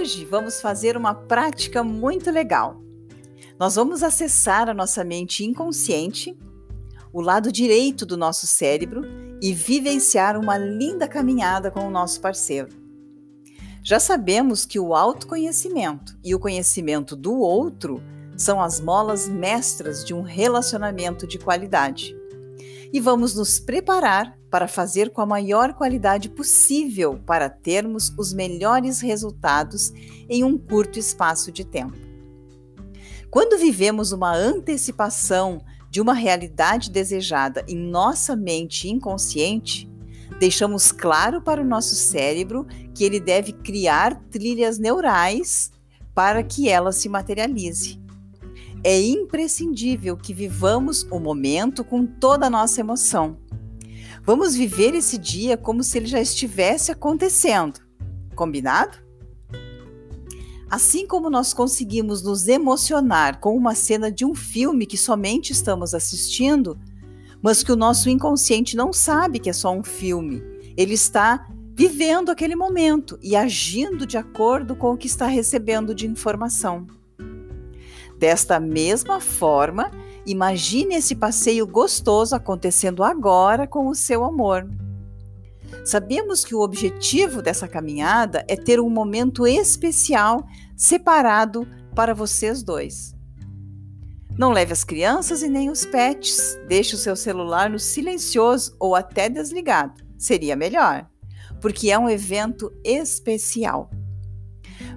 Hoje vamos fazer uma prática muito legal. Nós vamos acessar a nossa mente inconsciente, o lado direito do nosso cérebro e vivenciar uma linda caminhada com o nosso parceiro. Já sabemos que o autoconhecimento e o conhecimento do outro são as molas mestras de um relacionamento de qualidade. E vamos nos preparar para fazer com a maior qualidade possível para termos os melhores resultados em um curto espaço de tempo. Quando vivemos uma antecipação de uma realidade desejada em nossa mente inconsciente, deixamos claro para o nosso cérebro que ele deve criar trilhas neurais para que ela se materialize. É imprescindível que vivamos o momento com toda a nossa emoção Vamos viver esse dia como se ele já estivesse acontecendo. Combinado? Assim como nós conseguimos nos emocionar com uma cena de um filme que somente estamos assistindo, mas que o nosso inconsciente não sabe que é só um filme, ele está vivendo aquele momento e agindo de acordo com o que está recebendo de informação. Desta mesma forma, Imagine esse passeio gostoso acontecendo agora com o seu amor. Sabemos que o objetivo dessa caminhada é ter um momento especial separado para vocês dois. Não leve as crianças e nem os pets. Deixe o seu celular no silencioso ou até desligado. Seria melhor, porque é um evento especial.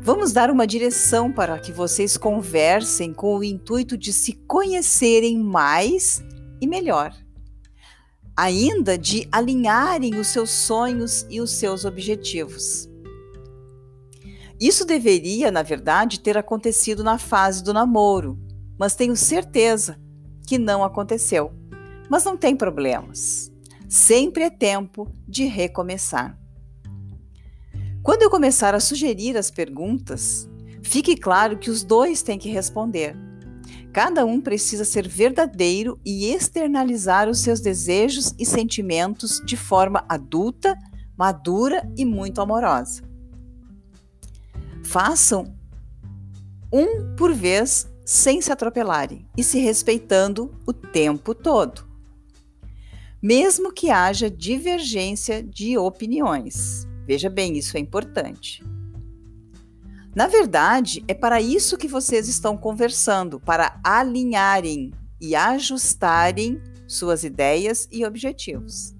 Vamos dar uma direção para que vocês conversem com o intuito de se conhecerem mais e melhor. Ainda de alinharem os seus sonhos e os seus objetivos. Isso deveria, na verdade, ter acontecido na fase do namoro, mas tenho certeza que não aconteceu. Mas não tem problemas. Sempre é tempo de recomeçar. Quando eu começar a sugerir as perguntas, fique claro que os dois têm que responder. Cada um precisa ser verdadeiro e externalizar os seus desejos e sentimentos de forma adulta, madura e muito amorosa. Façam um por vez sem se atropelarem e se respeitando o tempo todo. Mesmo que haja divergência de opiniões. Veja bem, isso é importante. Na verdade, é para isso que vocês estão conversando, para alinharem e ajustarem suas ideias e objetivos.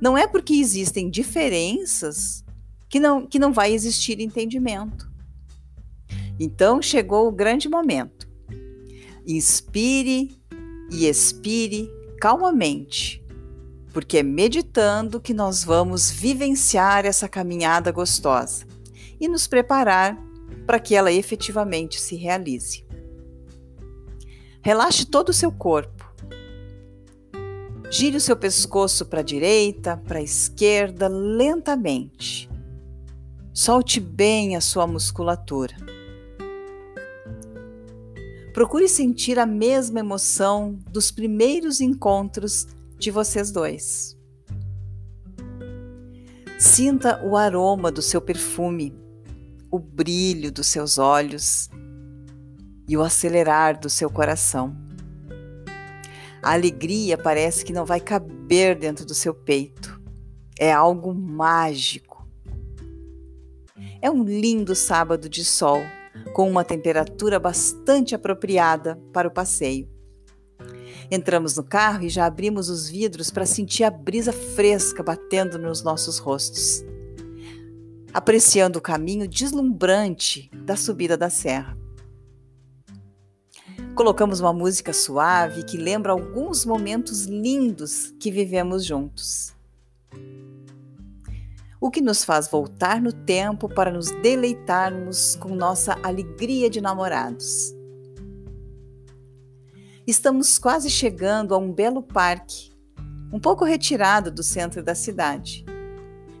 Não é porque existem diferenças que não, que não vai existir entendimento. Então chegou o grande momento. Inspire e expire calmamente porque é meditando que nós vamos vivenciar essa caminhada gostosa e nos preparar para que ela efetivamente se realize. Relaxe todo o seu corpo. Gire o seu pescoço para a direita, para a esquerda, lentamente. Solte bem a sua musculatura. Procure sentir a mesma emoção dos primeiros encontros de vocês dois. Sinta o aroma do seu perfume, o brilho dos seus olhos e o acelerar do seu coração. A alegria parece que não vai caber dentro do seu peito. É algo mágico. É um lindo sábado de sol, com uma temperatura bastante apropriada para o passeio. Entramos no carro e já abrimos os vidros para sentir a brisa fresca batendo nos nossos rostos, apreciando o caminho deslumbrante da subida da serra. Colocamos uma música suave que lembra alguns momentos lindos que vivemos juntos. O que nos faz voltar no tempo para nos deleitarmos com nossa alegria de namorados. Estamos quase chegando a um belo parque, um pouco retirado do centro da cidade,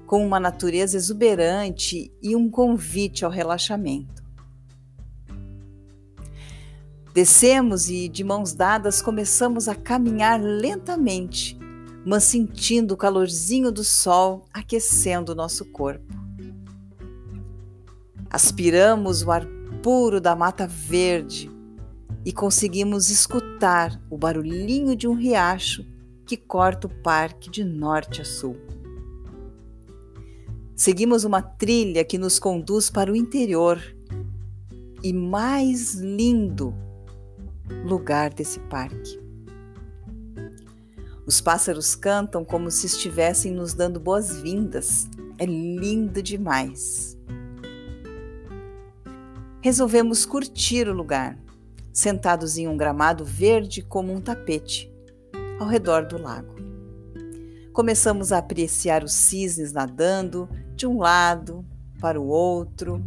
com uma natureza exuberante e um convite ao relaxamento. Descemos e, de mãos dadas, começamos a caminhar lentamente, mas sentindo o calorzinho do sol aquecendo nosso corpo. Aspiramos o ar puro da mata verde e conseguimos escutar o barulhinho de um riacho que corta o parque de norte a sul. Seguimos uma trilha que nos conduz para o interior e mais lindo lugar desse parque. Os pássaros cantam como se estivessem nos dando boas-vindas. É lindo demais. Resolvemos curtir o lugar, sentados em um gramado verde como um tapete, ao redor do lago. Começamos a apreciar os cisnes nadando de um lado para o outro.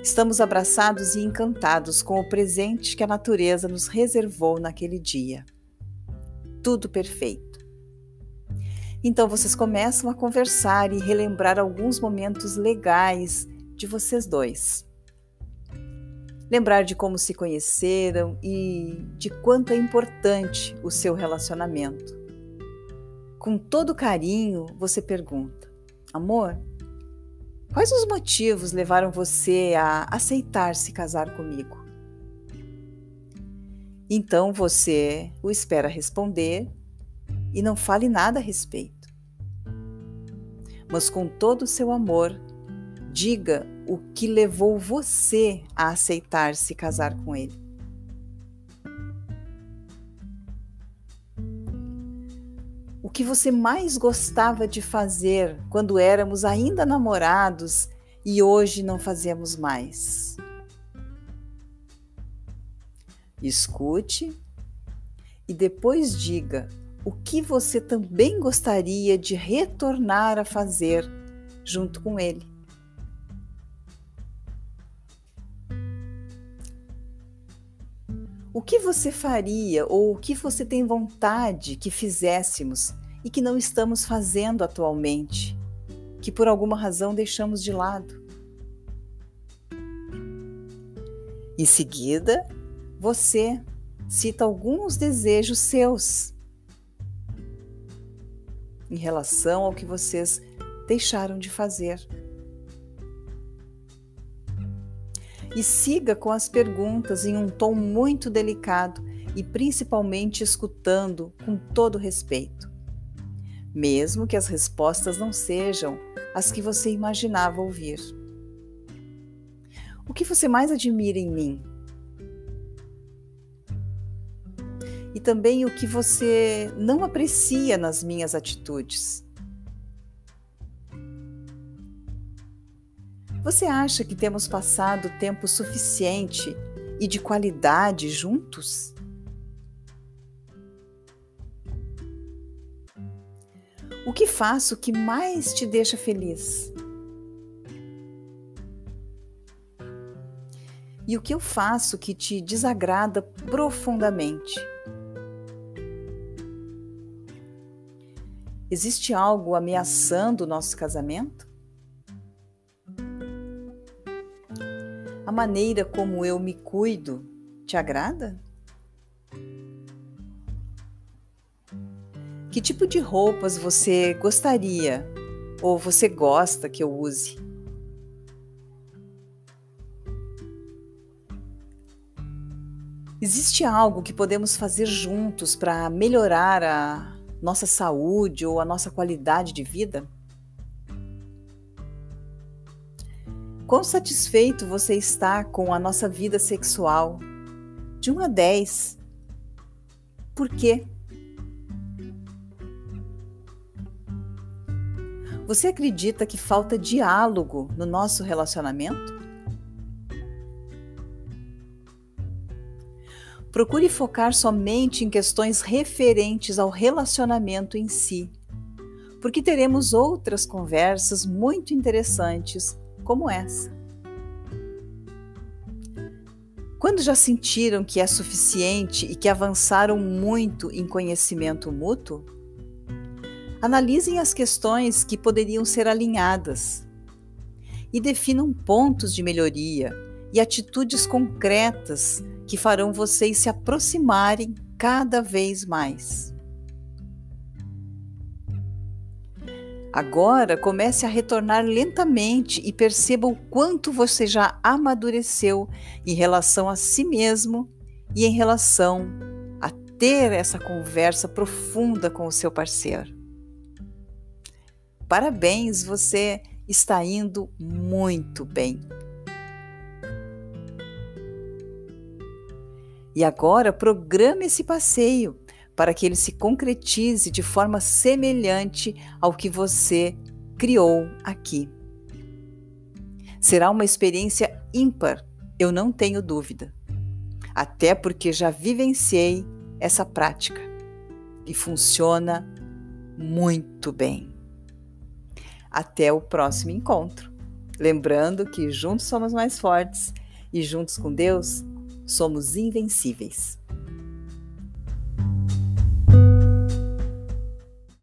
Estamos abraçados e encantados com o presente que a natureza nos reservou naquele dia. Tudo perfeito. Então vocês começam a conversar e relembrar alguns momentos legais de vocês dois. Lembrar de como se conheceram e de quanto é importante o seu relacionamento. Com todo carinho, você pergunta: Amor, quais os motivos levaram você a aceitar se casar comigo? Então você o espera responder e não fale nada a respeito. Mas com todo o seu amor, diga o que levou você a aceitar se casar com ele. O que você mais gostava de fazer quando éramos ainda namorados e hoje não fazemos mais? Escute e depois diga o que você também gostaria de retornar a fazer junto com ele. O que você faria ou o que você tem vontade que fizéssemos e que não estamos fazendo atualmente, que por alguma razão deixamos de lado? Em seguida, você cita alguns desejos seus em relação ao que vocês deixaram de fazer. E siga com as perguntas em um tom muito delicado e principalmente escutando com todo respeito. Mesmo que as respostas não sejam as que você imaginava ouvir. O que você mais admira em mim? e também o que você não aprecia nas minhas atitudes. Você acha que temos passado tempo suficiente e de qualidade juntos? O que faço que mais te deixa feliz? E o que eu faço que te desagrada profundamente? Existe algo ameaçando o nosso casamento? A maneira como eu me cuido te agrada? Que tipo de roupas você gostaria ou você gosta que eu use? Existe algo que podemos fazer juntos para melhorar a nossa saúde ou a nossa qualidade de vida? Quão satisfeito você está com a nossa vida sexual? De 1 a 10. Por quê? Você acredita que falta diálogo no nosso relacionamento? Procure focar somente em questões referentes ao relacionamento em si, porque teremos outras conversas muito interessantes como essa. Quando já sentiram que é suficiente e que avançaram muito em conhecimento mútuo, analisem as questões que poderiam ser alinhadas e definam pontos de melhoria e atitudes concretas que farão vocês se aproximarem cada vez mais. Agora comece a retornar lentamente e perceba o quanto você já amadureceu em relação a si mesmo e em relação a ter essa conversa profunda com o seu parceiro. Parabéns, você está indo muito bem. E agora programe esse passeio para que ele se concretize de forma semelhante ao que você criou aqui. Será uma experiência ímpar, eu não tenho dúvida. Até porque já vivenciei essa prática e funciona muito bem. Até o próximo encontro. Lembrando que juntos somos mais fortes e juntos com Deus somos invencíveis.